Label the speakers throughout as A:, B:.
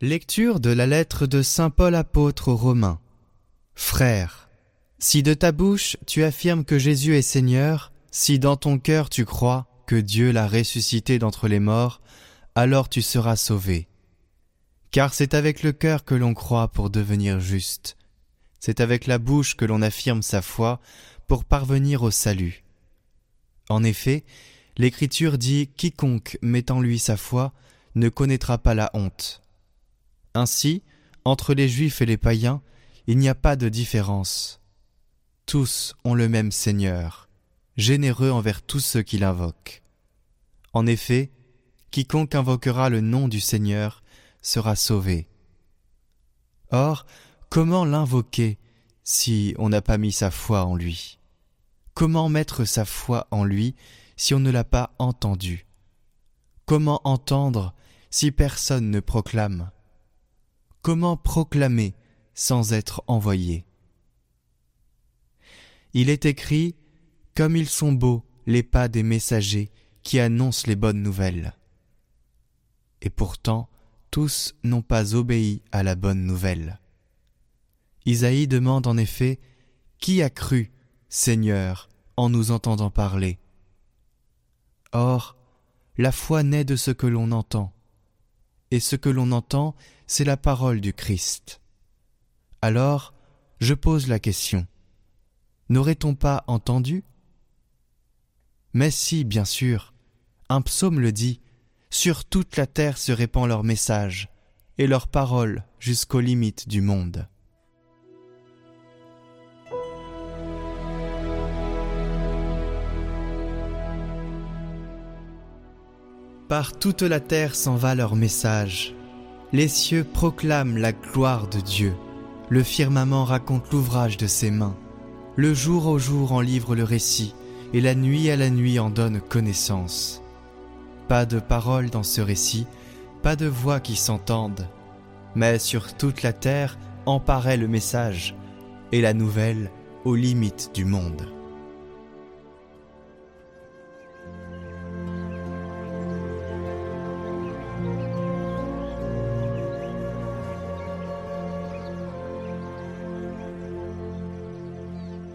A: Lecture de la lettre de Saint Paul apôtre aux Romains. Frère, si de ta bouche tu affirmes que Jésus est Seigneur, si dans ton cœur tu crois que Dieu l'a ressuscité d'entre les morts, alors tu seras sauvé. Car c'est avec le cœur que l'on croit pour devenir juste, c'est avec la bouche que l'on affirme sa foi pour parvenir au salut. En effet, l'Écriture dit Quiconque met en lui sa foi ne connaîtra pas la honte. Ainsi, entre les Juifs et les païens, il n'y a pas de différence. Tous ont le même Seigneur, généreux envers tous ceux qui l'invoquent. En effet, quiconque invoquera le nom du Seigneur sera sauvé. Or, comment l'invoquer si on n'a pas mis sa foi en lui? Comment mettre sa foi en lui si on ne l'a pas entendu? Comment entendre si personne ne proclame? Comment proclamer sans être envoyé Il est écrit Comme ils sont beaux les pas des messagers qui annoncent les bonnes nouvelles. Et pourtant, tous n'ont pas obéi à la bonne nouvelle. Isaïe demande en effet Qui a cru, Seigneur, en nous entendant parler? Or, la foi naît de ce que l'on entend, et ce que l'on entend, c'est la parole du Christ. Alors, je pose la question. N'aurait-on pas entendu? Mais si, bien sûr. Un psaume le dit. Sur toute la terre se répand leur message, et leur parole jusqu'aux limites du monde. Par toute la terre s'en va leur message, les cieux proclament la gloire de Dieu. Le firmament raconte l'ouvrage de ses mains. Le jour au jour en livre le récit, et la nuit à la nuit en donne connaissance. Pas de paroles dans ce récit, pas de voix qui s'entendent, mais sur toute la terre en paraît le message, et la nouvelle aux limites du monde.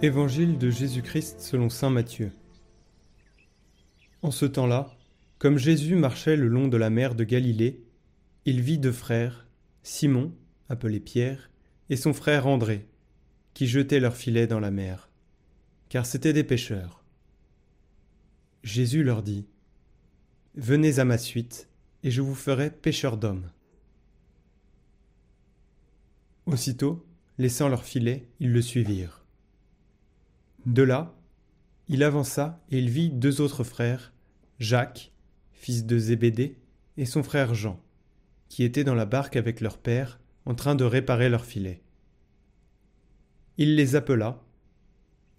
B: Évangile de Jésus-Christ selon Saint Matthieu. En ce temps-là, comme Jésus marchait le long de la mer de Galilée, il vit deux frères, Simon, appelé Pierre, et son frère André, qui jetaient leurs filets dans la mer, car c'étaient des pêcheurs. Jésus leur dit, Venez à ma suite, et je vous ferai pêcheurs d'hommes. Aussitôt, laissant leurs filets, ils le suivirent. De là, il avança et il vit deux autres frères, Jacques, fils de Zébédée, et son frère Jean, qui étaient dans la barque avec leur père, en train de réparer leur filet. Il les appela.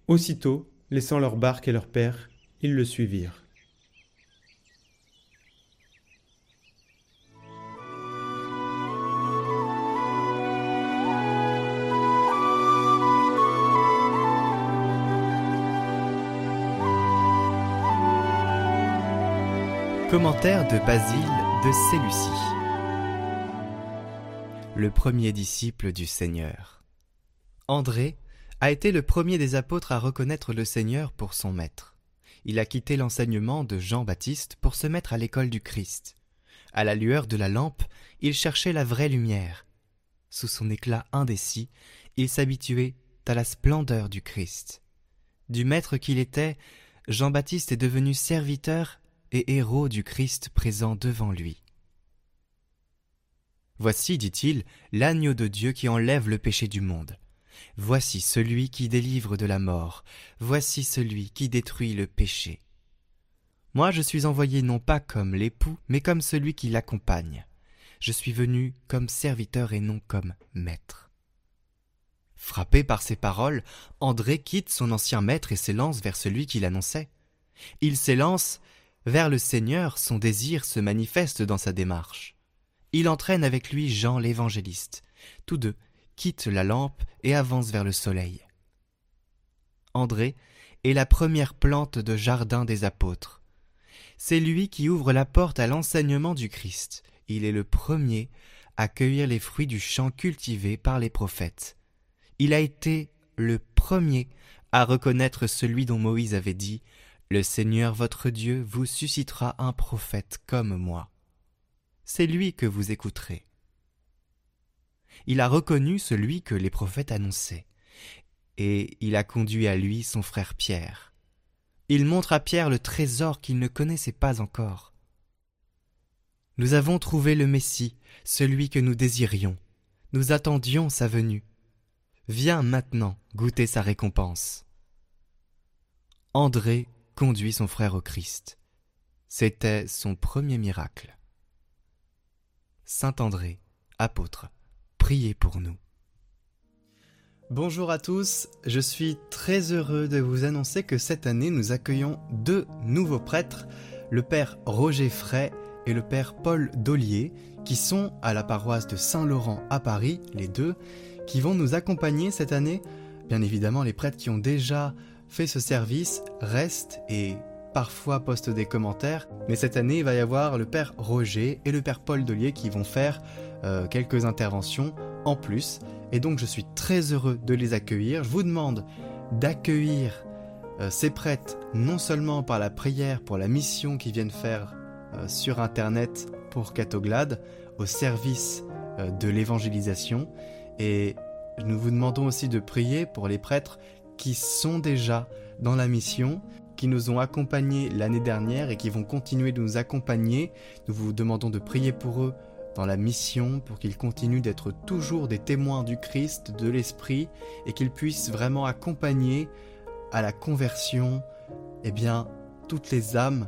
B: Aussitôt, laissant leur barque et leur père, ils le suivirent.
A: Commentaire de Basile de Séleucie. Le premier disciple du Seigneur. André a été le premier des apôtres à reconnaître le Seigneur pour son maître. Il a quitté l'enseignement de Jean-Baptiste pour se mettre à l'école du Christ. À la lueur de la lampe, il cherchait la vraie lumière. Sous son éclat indécis, il s'habituait à la splendeur du Christ. Du maître qu'il était, Jean-Baptiste est devenu serviteur et héros du Christ présent devant lui. Voici, dit-il, l'agneau de Dieu qui enlève le péché du monde. Voici celui qui délivre de la mort. Voici celui qui détruit le péché. Moi je suis envoyé non pas comme l'époux, mais comme celui qui l'accompagne. Je suis venu comme serviteur et non comme maître. Frappé par ces paroles, André quitte son ancien maître et s'élance vers celui qui l'annonçait. Il s'élance vers le Seigneur, son désir se manifeste dans sa démarche. Il entraîne avec lui Jean l'évangéliste. Tous deux quittent la lampe et avancent vers le soleil. André est la première plante de jardin des apôtres. C'est lui qui ouvre la porte à l'enseignement du Christ. Il est le premier à cueillir les fruits du champ cultivé par les prophètes. Il a été le premier à reconnaître celui dont Moïse avait dit Le Seigneur votre Dieu vous suscitera un prophète comme moi. C'est lui que vous écouterez. Il a reconnu celui que les prophètes annonçaient, et il a conduit à lui son frère Pierre. Il montre à Pierre le trésor qu'il ne connaissait pas encore. Nous avons trouvé le Messie, celui que nous désirions. Nous attendions sa venue. Viens maintenant goûter sa récompense. André conduit son frère au Christ. C'était son premier miracle. Saint André, apôtre, priez pour nous. Bonjour à tous, je suis très heureux de vous annoncer que cette année nous accueillons deux nouveaux prêtres, le père Roger Fray et le père Paul Dollier, qui sont à la paroisse de Saint-Laurent à Paris, les deux, qui vont nous accompagner cette année. Bien évidemment, les prêtres qui ont déjà fait ce service reste et parfois poste des commentaires, mais cette année il va y avoir le père Roger et le père Paul Delier qui vont faire euh, quelques interventions en plus, et donc je suis très heureux de les accueillir. Je vous demande d'accueillir euh, ces prêtres non seulement par la prière pour la mission qu'ils viennent faire euh, sur internet pour Catoglade, au service de l'évangélisation, et nous vous demandons aussi de prier pour les prêtres qui sont déjà dans la mission, qui nous ont accompagnés l'année dernière et qui vont continuer de nous accompagner. Nous vous demandons de prier pour eux dans la mission, pour qu'ils continuent d'être toujours des témoins du Christ, de l'Esprit, et qu'ils puissent vraiment accompagner à la conversion, eh bien, toutes les âmes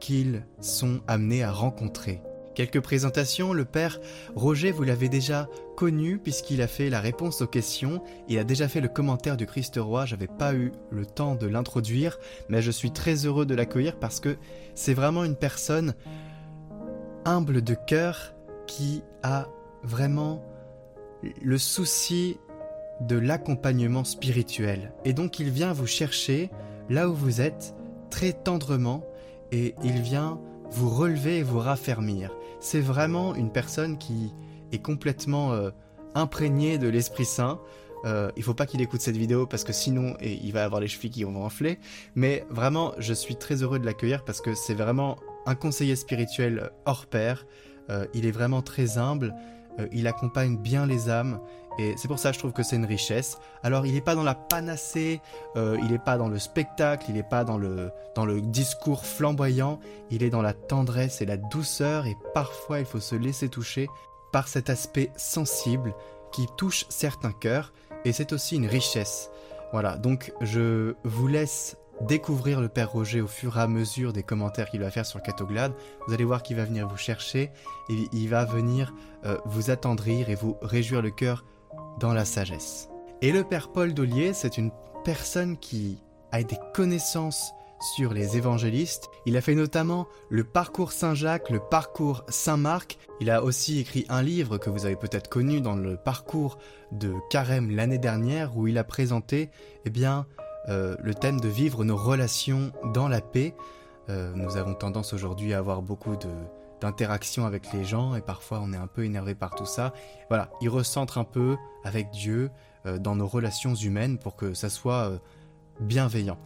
A: qu'ils sont amenés à rencontrer. Quelques présentations, le père Roger, vous l'avez déjà connu puisqu'il a fait la réponse aux questions, il a déjà fait le commentaire du Christ roi, j'avais pas eu le temps de l'introduire, mais je suis très heureux de l'accueillir parce que c'est vraiment une personne humble de cœur qui a vraiment le souci de l'accompagnement spirituel. Et donc il vient vous chercher là où vous êtes très tendrement et il vient vous relever et vous raffermir. C'est vraiment une personne qui est complètement euh, imprégné de l'Esprit Saint. Euh, il faut pas qu'il écoute cette vidéo parce que sinon il va avoir les chevilles qui vont enfler. Mais vraiment, je suis très heureux de l'accueillir parce que c'est vraiment un conseiller spirituel hors pair. Euh, il est vraiment très humble. Il accompagne bien les âmes. Et c'est pour ça que je trouve que c'est une richesse. Alors il n'est pas dans la panacée, il n'est pas dans le spectacle, il n'est pas dans le, dans le discours flamboyant, il est dans la tendresse et la douceur et parfois il faut se laisser toucher par cet aspect sensible qui touche certains cœurs et c'est aussi une richesse. Voilà, donc je vous laisse découvrir le Père Roger au fur et à mesure des commentaires qu'il va faire sur le Catoglade. Vous allez voir qu'il va venir vous chercher et il va venir euh, vous attendrir et vous réjouir le cœur dans la sagesse. Et le Père Paul Dollier, c'est une personne qui a des connaissances sur les évangélistes. Il a fait notamment le parcours Saint-Jacques, le parcours Saint-Marc. Il a aussi écrit un livre que vous avez peut-être connu dans le parcours de Carême l'année dernière où il a présenté eh bien, euh, le thème de vivre nos relations dans la paix. Euh, nous avons tendance aujourd'hui à avoir beaucoup d'interactions avec les gens et parfois on est un peu énervé par tout ça. Voilà, il recentre un peu avec Dieu euh, dans nos relations humaines pour que ça soit bienveillant.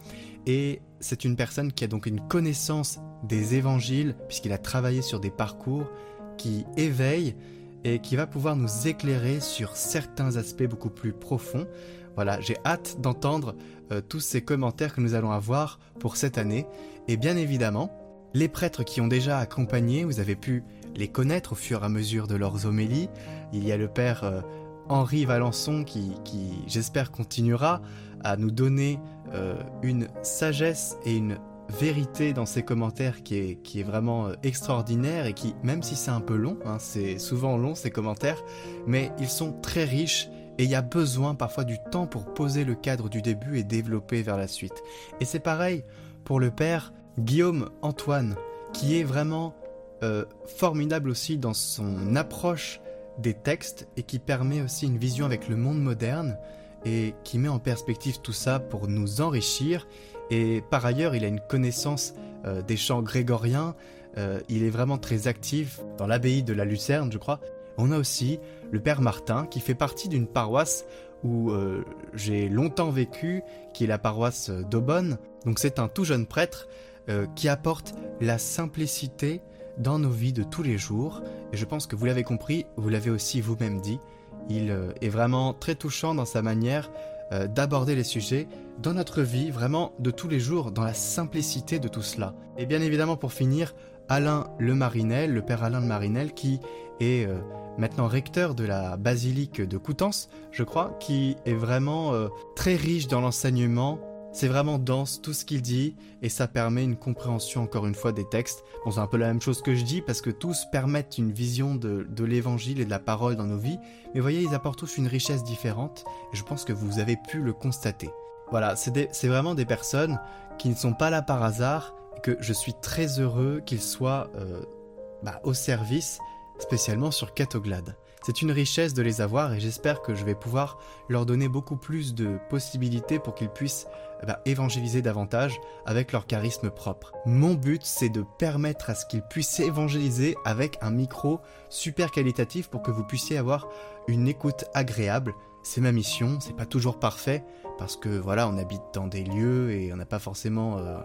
A: Et c'est une personne qui a donc une connaissance des évangiles, puisqu'il a travaillé sur des parcours qui éveillent et qui va pouvoir nous éclairer sur certains aspects beaucoup plus profonds. Voilà, j'ai hâte d'entendre euh, tous ces commentaires que nous allons avoir pour cette année. Et bien évidemment, les prêtres qui ont déjà accompagné, vous avez pu les connaître au fur et à mesure de leurs homélies. Il y a le père euh, Henri Valençon qui, j'espère, continuera à nous donner euh, une sagesse et une vérité dans ses commentaires qui est, vraiment extraordinaire et qui, même si c'est un peu long, hein, c'est souvent long ces commentaires, mais ils sont très riches et il y a besoin parfois du temps pour poser le cadre du début et développer vers la suite. Et c'est pareil pour le père Guillaume Antoine, qui est vraiment euh, formidable aussi dans son approche des textes et qui permet aussi une vision avec le monde moderne et qui met en perspective tout ça pour nous enrichir. Et par ailleurs, il a une connaissance euh, des chants grégoriens. Euh, il est vraiment très actif dans l'abbaye de la Lucerne, je crois. On a aussi le Père Martin qui fait partie d'une paroisse où euh, j'ai longtemps vécu, qui est la paroisse d'Aubonne. Donc c'est un tout jeune prêtre euh, qui apporte la simplicité dans nos vies de tous les jours. Et je pense que vous l'avez compris, vous l'avez aussi vous-même dit. Il euh, est vraiment très touchant dans sa manière d'aborder les sujets dans notre vie, vraiment de tous les jours, dans la simplicité de tout cela. Et bien évidemment, pour finir, Alain Le Marinel, le père Alain Le Marinel, qui est maintenant recteur de la basilique de Coutances, je crois, qui est vraiment euh, très riche dans l'enseignement. C'est vraiment dense tout ce qu'il dit et ça permet une compréhension encore une fois des textes. Bon, c'est un peu la même chose que je dis parce que tous permettent une vision de, de l'évangile et de la parole dans nos vies. Mais voyez, ils apportent tous une richesse différente et je pense que vous avez pu le constater. Voilà, c'est vraiment des personnes qui ne sont pas là par hasard et que je suis très heureux qu'ils soient euh, bah, au service spécialement sur Catoglade. C'est une richesse de les avoir et j'espère que je vais pouvoir leur donner beaucoup plus de possibilités pour qu'ils puissent eh ben, évangéliser davantage avec leur charisme propre. Mon but, c'est de permettre à ce qu'ils puissent évangéliser avec un micro super qualitatif pour que vous puissiez avoir une écoute agréable. C'est ma mission, c'est pas toujours parfait parce que voilà, on habite dans des lieux et on n'a pas forcément euh,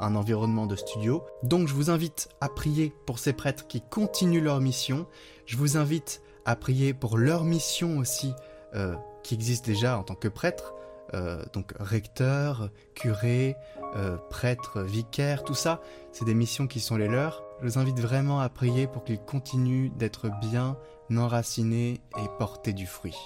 A: un environnement de studio. Donc je vous invite à prier pour ces prêtres qui continuent leur mission. Je vous invite à prier pour leur mission aussi euh, qui existe déjà en tant que prêtre. Euh, donc recteur, curé, euh, prêtre, vicaire, tout ça, c'est des missions qui sont les leurs. Je vous invite vraiment à prier pour qu'ils continuent d'être bien enracinés et porter du fruit.